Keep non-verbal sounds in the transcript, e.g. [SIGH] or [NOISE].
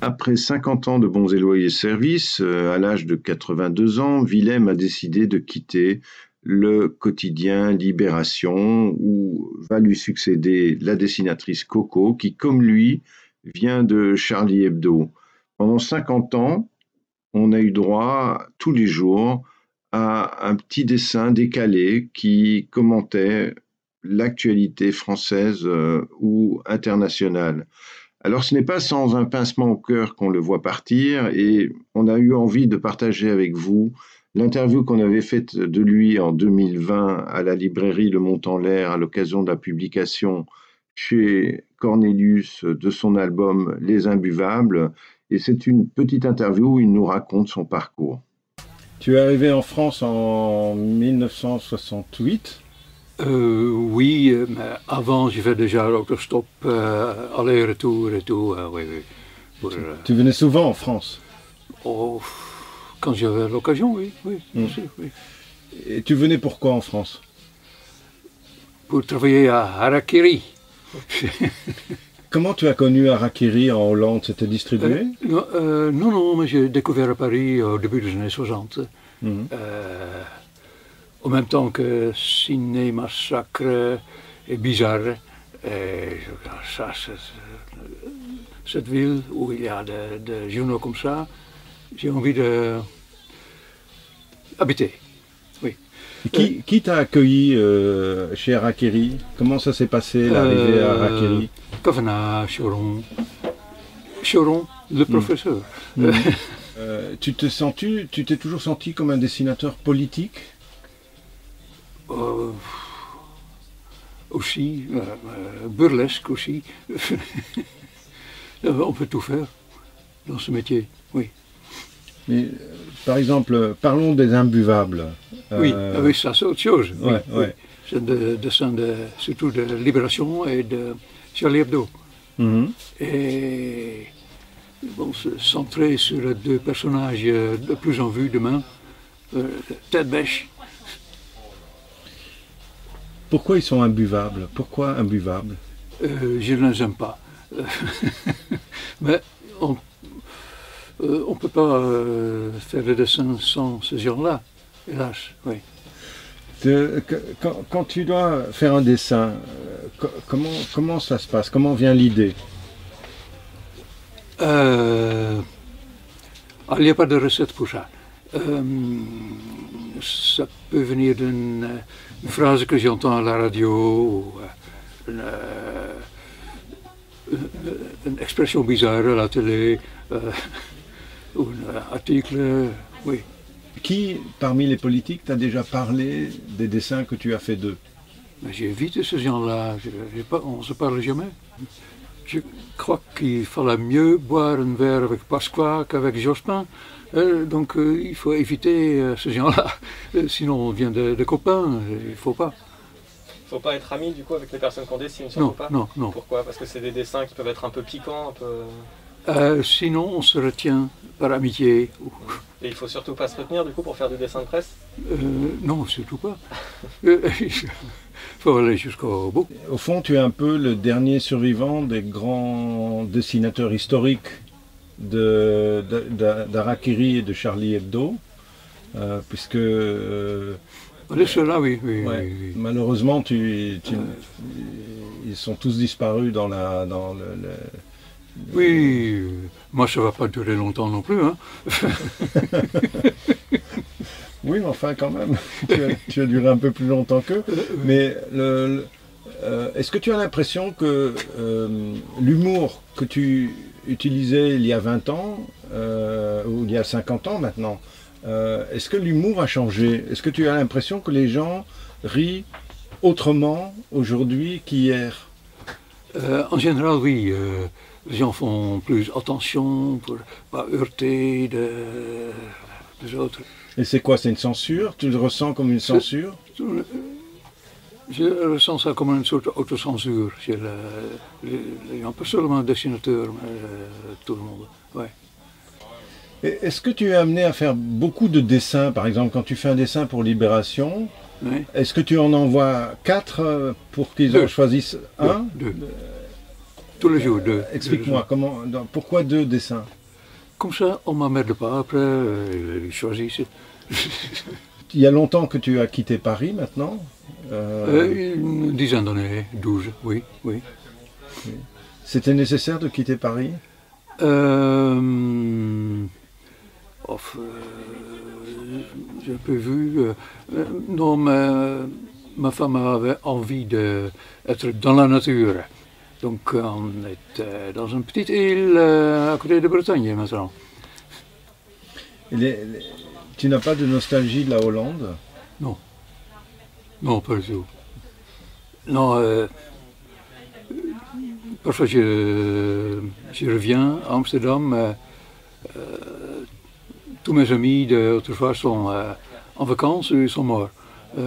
Après 50 ans de bons et loyers services, euh, à l'âge de 82 ans, Willem a décidé de quitter le quotidien Libération où va lui succéder la dessinatrice Coco qui, comme lui, vient de Charlie Hebdo. Pendant 50 ans, on a eu droit tous les jours à un petit dessin décalé qui commentait l'actualité française euh, ou internationale. Alors ce n'est pas sans un pincement au cœur qu'on le voit partir et on a eu envie de partager avec vous l'interview qu'on avait faite de lui en 2020 à la librairie Le Mont en l'air à l'occasion de la publication chez Cornelius de son album Les Imbuvables. Et c'est une petite interview où il nous raconte son parcours. Tu es arrivé en France en 1968 euh, oui, euh, mais avant, je fais déjà l'autostop, euh, aller-retour et tout. oui, oui. tu, venais souvent en France? Oh, Quand j'avais l'occasion, oui, oui, hmm. oui. Et tu venais pourquoi en France? Pour travailler à Harakiri. [LAUGHS] Comment tu as connu Harakiri en Hollande? C'était distribué? Non, non, mais j'ai découvert à Paris au début des années 60 en même temps que Ciné Massacre et Bizarre. Et ça, cette ville où il y a des journaux comme ça, j'ai envie de habiter. Oui. Qui, qui t'a accueilli euh, chez Arakiri Comment ça s'est passé l'arrivée à Arakiri Kavana, Choron. Choron, le hmm. professeur. Hmm. [LAUGHS] Euh, tu t'es senti, tu t'es toujours senti comme un dessinateur politique? euh, aussi, euh, euh, burlesque aussi. [LAUGHS] On peut tout faire dans ce métier, oui. Mais, par exemple, parlons des imbuvables. Oui, ah oui ça c'est autre chose. C'est de, de, surtout de Libération et de Charlie Hebdo. Mhm. Et bon, centré sur les deux personnages de plus en vue demain, Ted Bêche pourquoi ils sont imbuvables? Pourquoi imbuvables? Euh, Je ne les aime pas. [LAUGHS] Mais on ne euh, peut pas euh, faire le dessin sans ce genre-là, hélas, oui. quand, tu dois faire un dessin, comment, comment ça se passe? Comment vient l'idée? Il n'y a pas de recette pour ça. Ça peut venir d'une une phrase que j'entends à la radio, ou euh, une, euh, une, expression bizarre à la télé, euh, [LAUGHS] ou un article, oui. Qui, parmi les politiques, t'a déjà parlé des dessins que tu as fait d'eux? J'évite ces gens-là, on ne se parle jamais. Je crois qu'il fallait mieux boire un verre avec Pasqua qu'avec Jospin. Euh, donc euh, il faut éviter euh, ce genre-là. sinon on vient de, copains, il ne faut pas. Il ne faut pas être ami du coup avec les personnes qu'on dessine, non, pas Non, non. Pourquoi? Parce que c'est des dessins qui peuvent être un peu piquants, un peu... sinon on se retient par amitié. Et il faut surtout pas se retenir du coup pour faire du dessin de presse? Non, surtout pas. [LAUGHS] Il faut aller jusqu'au bout. Au fond, tu es un peu le dernier survivant des grands dessinateurs historiques d'Arakiri et de Charlie Hebdo, euh, puisque... Euh, ceux-là, oui, Malheureusement, tu, ils sont tous disparus dans la... Dans le, Oui, moi ça va pas durer longtemps non plus. Hein. [LAUGHS] oui, mais enfin quand même, tu as, duré un peu plus longtemps qu'eux. Mais le, euh, est-ce que tu as l'impression que l'humour que tu utilisé il y a 20 ans, euh, ou il y a 50 ans maintenant, euh, est-ce que l'humour a changé? Est-ce que tu as l'impression que les gens rient autrement aujourd'hui qu'hier? Euh, En général, oui. Les gens font plus attention pour ne pas heurter des autres. Et c'est quoi C'est une censure? Tu le ressens comme une censure? je ressens ça comme une sorte d'autocensure chez les, gens, pas seulement les dessinateurs, mais euh, tout le monde. Ouais. Est-ce que tu es amené à faire beaucoup de dessins? Par exemple, quand tu fais un dessin pour Libération, Est-ce que tu en envoies quatre pour qu'ils en choisissent un? Deux. Tous les jours, deux. Explique-moi, comment, pourquoi deux dessins Comme ça, on m'emmerde pas, après, euh, ils choisissent. Il y a longtemps que tu as quitté Paris maintenant euh... Une dizaine d'années, douze, oui, oui. C'était nécessaire de quitter Paris euh, of, J'ai un peu vu. Euh, non, mais ma femme avait envie d'être dans la nature. Donc on est dans une petite île à côté de Bretagne maintenant. tu n'as pas de nostalgie de la Hollande? Non. Non, pas du tout. Non, euh, parfois je, je, reviens à Amsterdam. Euh, euh, tous mes amis d'autrefois sont en vacances ou ils sont morts. [LAUGHS]